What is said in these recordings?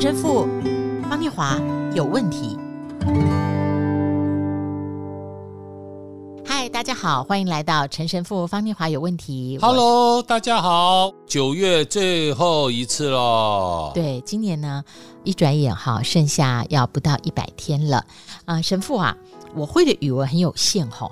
陈神父方念华有问题。嗨，大家好，欢迎来到陈神父方念华有问题。Hello，大家好，九月最后一次了。对，今年呢，一转眼哈，剩下要不到一百天了啊、呃。神父啊，我会的语文很有限哈。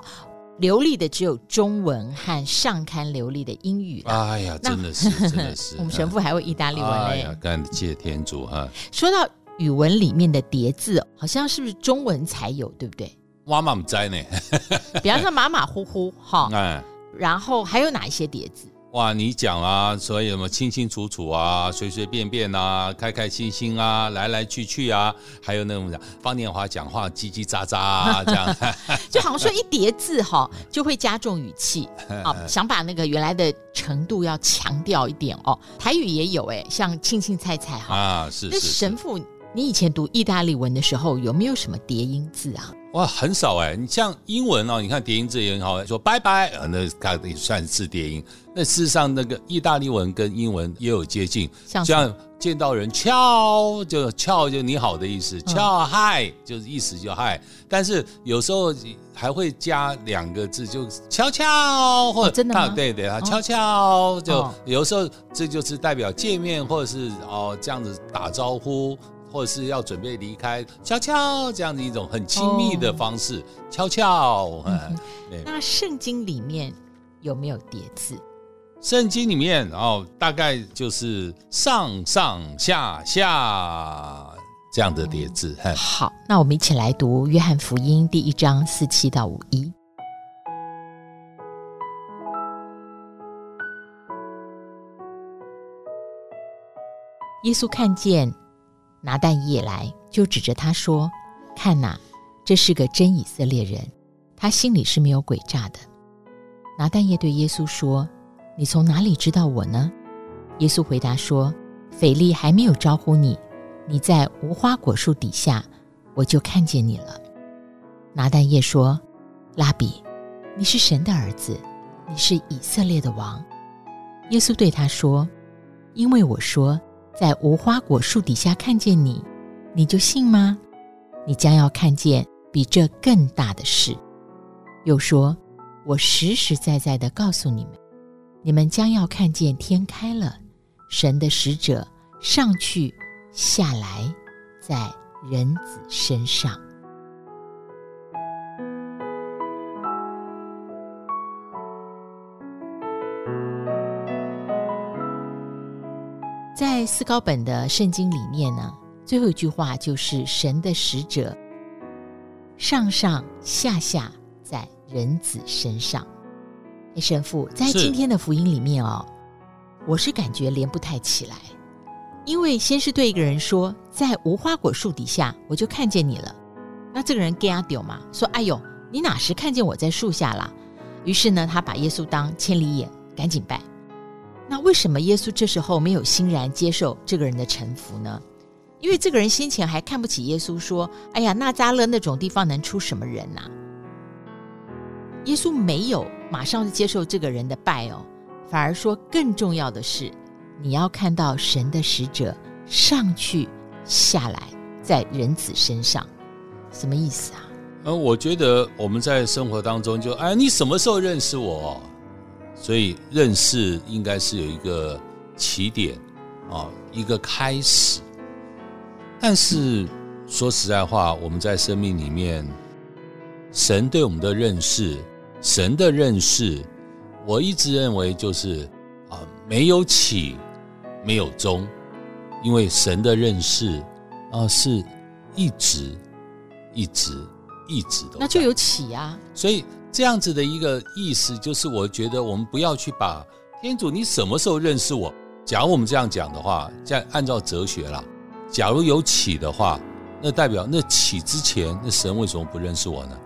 流利的只有中文和上刊流利的英语。哎呀，真的是，真的是。我们神父还会意大利文嘞。哎呀，感谢天主啊。说到语文里面的叠字，好像是不是中文才有，对不对？妈妈不在呢。比方说马马虎虎哈，哎，然后还有哪一些叠字？哇，你讲啊，所以什么清清楚楚啊，随随便便啊，开开心心啊，来来去去啊，还有那种讲方念华讲话叽叽喳喳啊，这样，就好像说一叠字哈，就会加重语气啊，想把那个原来的程度要强调一点哦。台语也有哎，像青青菜菜哈啊，是是。那神父，你以前读意大利文的时候，有没有什么叠音字啊？哇，很少哎！你像英文哦，你看叠音字也很好，说拜拜，那它也算是叠音。那事实上，那个意大利文跟英文也有接近，像，像见到人翘就翘就你好的意思，翘嗨就是意思就嗨。但是有时候还会加两个字，就悄悄或者、哦、真的吗？对对啊，悄悄就有时候这就是代表见面或者是哦这样子打招呼。或者是要准备离开，悄悄这样的一种很亲密的方式，哦、悄悄。嗯，那圣经里面有没有叠字？圣经里面哦，大概就是上上下下这样的叠字。嗯、好，那我们一起来读《约翰福音》第一章四七到五一。耶稣看见。拿但业来，就指着他说：“看呐，这是个真以色列人，他心里是没有诡诈的。”拿蛋液对耶稣说：“你从哪里知道我呢？”耶稣回答说：“腓力还没有招呼你，你在无花果树底下，我就看见你了。”拿蛋液说：“拉比，你是神的儿子，你是以色列的王。”耶稣对他说：“因为我说。”在无花果树底下看见你，你就信吗？你将要看见比这更大的事。又说：“我实实在在的告诉你们，你们将要看见天开了，神的使者上去下来，在人子身上。”在思高本的圣经里面呢，最后一句话就是神的使者上上下下在人子身上。哎，神父，在今天的福音里面哦，我是感觉连不太起来，因为先是对一个人说，在无花果树底下，我就看见你了。那这个人给他丢嘛，说：“哎呦，你哪时看见我在树下了？”于是呢，他把耶稣当千里眼，赶紧拜。那为什么耶稣这时候没有欣然接受这个人的臣服呢？因为这个人先前还看不起耶稣，说：“哎呀，那扎勒那种地方能出什么人呐、？”耶稣没有马上就接受这个人的拜哦，反而说更重要的是，你要看到神的使者上去下来在人子身上，什么意思啊？嗯，我觉得我们在生活当中就哎，你什么时候认识我？所以认识应该是有一个起点啊，一个开始。但是说实在话，我们在生命里面，神对我们的认识，神的认识，我一直认为就是啊，没有起，没有终，因为神的认识啊是一直、一直、一直的。那就有起啊。所以。这样子的一个意思，就是我觉得我们不要去把天主，你什么时候认识我？假如我们这样讲的话，这样按照哲学啦，假如有起的话，那代表那起之前，那神为什么不认识我呢？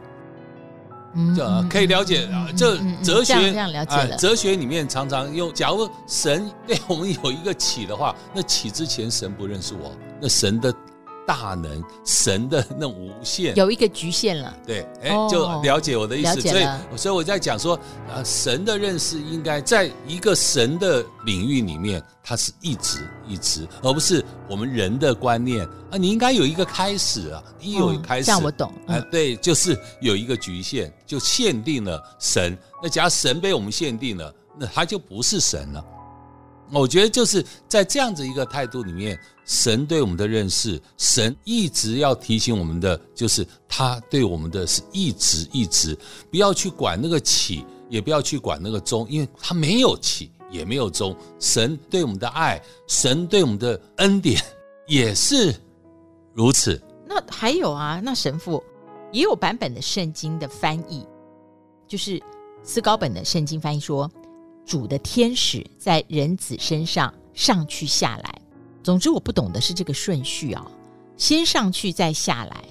嗯，这可以了解啊。这哲学这样了解了。哲学里面常常用，假如神对我们有一个起的话，那起之前神不认识我，那神的。大能，神的那种无限，有一个局限了。对，哎，就了解我的意思。哦、所以，所以我在讲说，啊，神的认识应该在一个神的领域里面，它是一直一直，而不是我们人的观念啊。你应该有一个开始啊，一有一开始，这样我懂。哎、嗯，对，就是有一个局限，就限定了神。那假如神被我们限定了，那他就不是神了。我觉得就是在这样子一个态度里面，神对我们的认识，神一直要提醒我们的，就是他对我们的是一直一直，不要去管那个起，也不要去管那个终，因为他没有起，也没有终。神对我们的爱，神对我们的恩典也是如此。那还有啊，那神父也有版本的圣经的翻译，就是思高本的圣经翻译说。主的天使在人子身上上去下来，总之我不懂的是这个顺序啊，先上去再下来。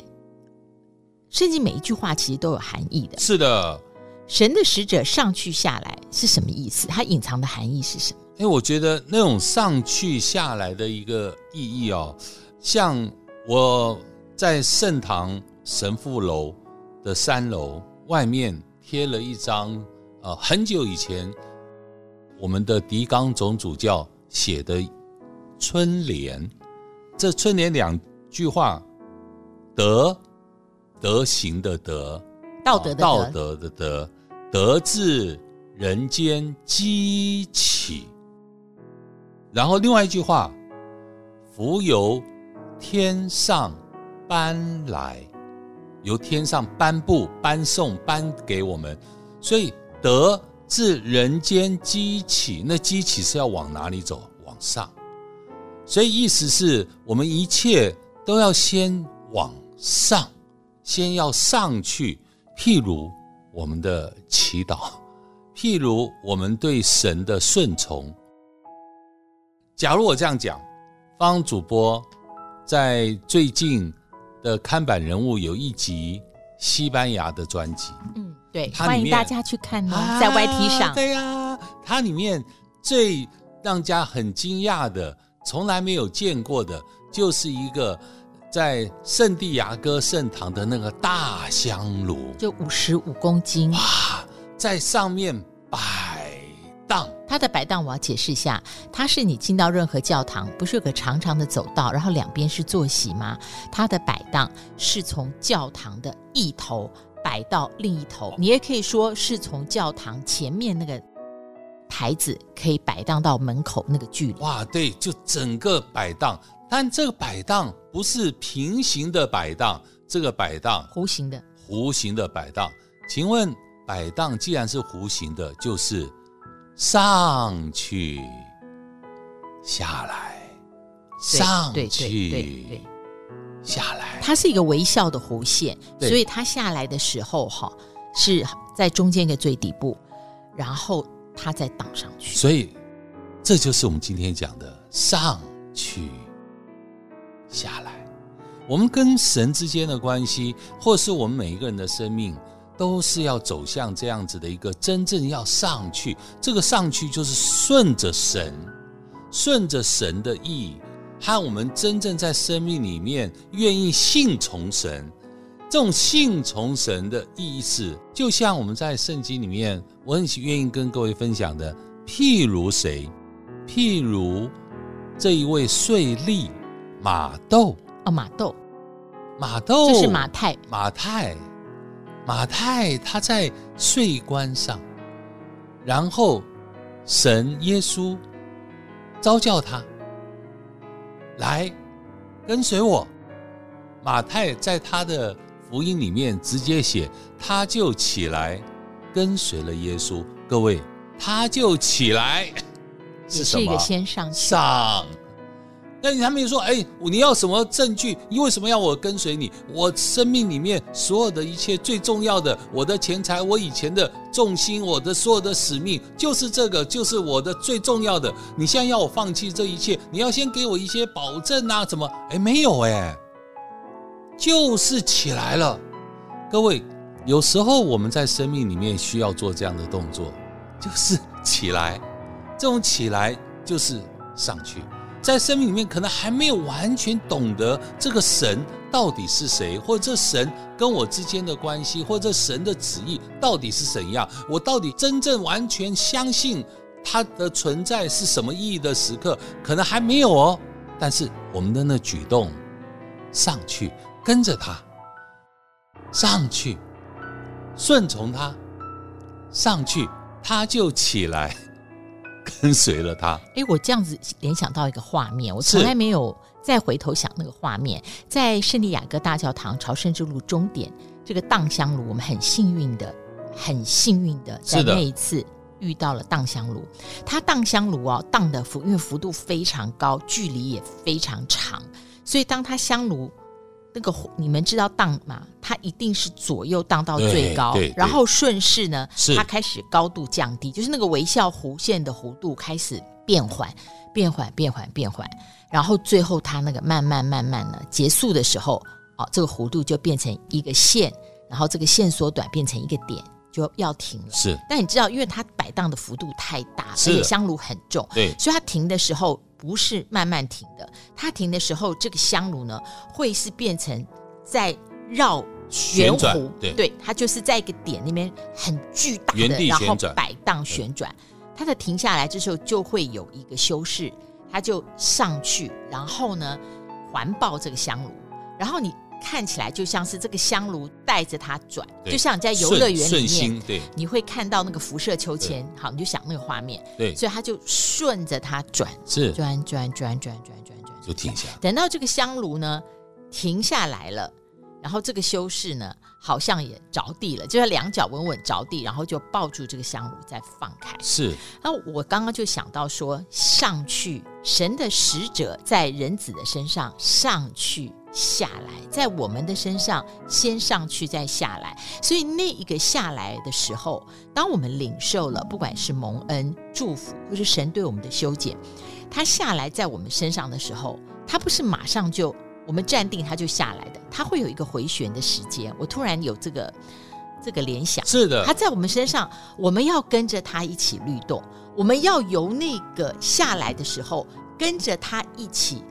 圣经每一句话其实都有含义的。是的，神的使者上去下来是什么意思？它隐藏的含义是什么？因为我觉得那种上去下来的一个意义哦，像我在圣堂神父楼的三楼外面贴了一张，呃，很久以前。我们的狄刚总主教写的春联，这春联两句话，德，德行的德，道德的德，道德的德，德自人间积起。然后另外一句话，福由天上搬来，由天上颁布、颁送、颁给我们，所以德。自人间积起，那积起是要往哪里走？往上。所以意思是我们一切都要先往上，先要上去。譬如我们的祈祷，譬如我们对神的顺从。假如我这样讲，方主播在最近的看板人物有一集西班牙的专辑，嗯。对，欢迎大家去看哦，啊、在 YT 上。对呀、啊，它里面最让人家很惊讶的，从来没有见过的，就是一个在圣地亚哥圣堂的那个大香炉，就五十五公斤哇，在上面摆荡。它的摆荡我要解释一下，它是你进到任何教堂，不是有个长长的走道，然后两边是坐席吗？它的摆荡是从教堂的一头。摆到另一头，你也可以说是从教堂前面那个台子可以摆荡到门口那个距离。哇，对，就整个摆荡，但这个摆荡不是平行的摆荡，这个摆荡弧形的，弧形的摆荡。请问摆荡既然是弧形的，就是上去下来，上去。下来，它是一个微笑的弧线，所以它下来的时候哈是在中间一个最底部，然后它再荡上去。所以这就是我们今天讲的上去下来。我们跟神之间的关系，或是我们每一个人的生命，都是要走向这样子的一个真正要上去。这个上去就是顺着神，顺着神的意。和我们真正在生命里面愿意信从神，这种信从神的意思，就像我们在圣经里面，我很愿意跟各位分享的，譬如谁？譬如这一位税吏马窦哦，马窦，马窦，这是马太，马太，马太，他在税关上，然后神耶稣召叫他。来，跟随我。马太在他的福音里面直接写，他就起来跟随了耶稣。各位，他就起来是什么？是一个先上去上。那你还没有说，哎，你要什么证据？你为什么要我跟随你？我生命里面所有的一切最重要的，我的钱财，我以前的重心，我的所有的使命，就是这个，就是我的最重要的。你现在要我放弃这一切，你要先给我一些保证啊？怎么？哎，没有哎，就是起来了。各位，有时候我们在生命里面需要做这样的动作，就是起来。这种起来就是上去。在生命里面可能还没有完全懂得这个神到底是谁，或者这神跟我之间的关系，或者神的旨意到底是怎样，我到底真正完全相信他的存在是什么意义的时刻，可能还没有哦。但是我们的那举动，上去跟着他，上去顺从他，上去他就起来。跟随了他。哎，我这样子联想到一个画面，我从来没有再回头想那个画面。在圣地亚哥大教堂朝圣之路终点，这个荡香炉，我们很幸运的，很幸运的在那一次遇到了荡香炉。它荡香炉哦，荡的幅因为幅度非常高，距离也非常长，所以当它香炉。那个你们知道荡吗？它一定是左右荡到最高，然后顺势呢，它开始高度降低，就是那个微笑弧线的弧度开始变缓、变缓、变缓、变缓，然后最后它那个慢慢慢慢呢结束的时候，哦，这个弧度就变成一个线，然后这个线缩短变成一个点，就要停了。是，但你知道，因为它摆荡的幅度太大，而且香炉很重，对，所以它停的时候。不是慢慢停的，它停的时候，这个香炉呢会是变成在绕圆弧，对，对，它就是在一个点那边很巨大的，然后摆荡旋转。它的停下来这时候就会有一个修饰，它就上去，然后呢环抱这个香炉，然后你。看起来就像是这个香炉带着它转，就像你在游乐园里面，对，你会看到那个辐射秋千，好，你就想那个画面，对，所以它就顺着它转，是转转转转转转转，就停下。等到这个香炉呢停下来了，然后这个修士呢好像也着地了，就是两脚稳稳着地，然后就抱住这个香炉再放开。是，那我刚刚就想到说，上去，神的使者在人子的身上上去。下来，在我们的身上先上去，再下来。所以那一个下来的时候，当我们领受了，不管是蒙恩、祝福，或是神对我们的修剪，他下来在我们身上的时候，他不是马上就我们站定他就下来的，他会有一个回旋的时间。我突然有这个这个联想，是的，它在我们身上，我们要跟着它一起律动，我们要由那个下来的时候跟着它一起。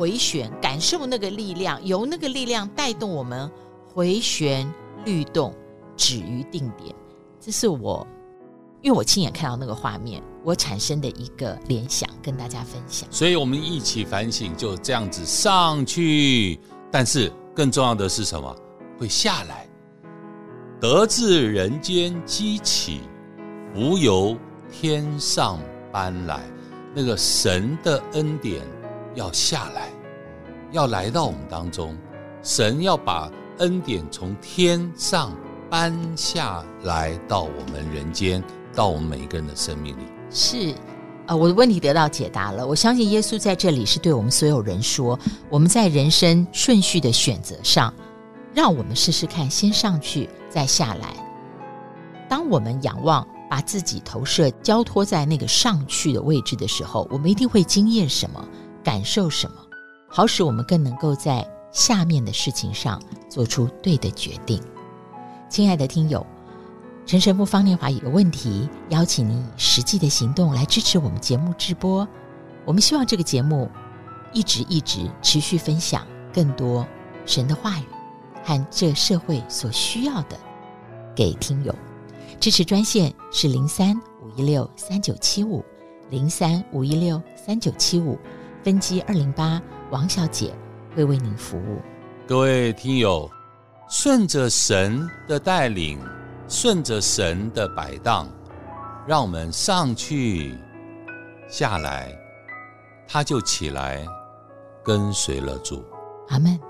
回旋，感受那个力量，由那个力量带动我们回旋律动，止于定点。这是我，因为我亲眼看到那个画面，我产生的一个联想，跟大家分享。所以我们一起反省，就这样子上去，但是更重要的是什么？会下来，得自人间积起，福由天上搬来，那个神的恩典。要下来，要来到我们当中，神要把恩典从天上搬下来到我们人间，到我们每一个人的生命里。是，呃，我的问题得到解答了。我相信耶稣在这里是对我们所有人说：我们在人生顺序的选择上，让我们试试看，先上去，再下来。当我们仰望，把自己投射、交托在那个上去的位置的时候，我们一定会经验什么？感受什么，好使我们更能够在下面的事情上做出对的决定。亲爱的听友，陈神父方念华有个问题，邀请你以实际的行动来支持我们节目直播。我们希望这个节目一直一直持续分享更多神的话语和这社会所需要的给听友。支持专线是零三五一六三九七五零三五一六三九七五。分机二零八，王小姐会为您服务。各位听友，顺着神的带领，顺着神的摆荡，让我们上去下来，他就起来跟随了主。阿门。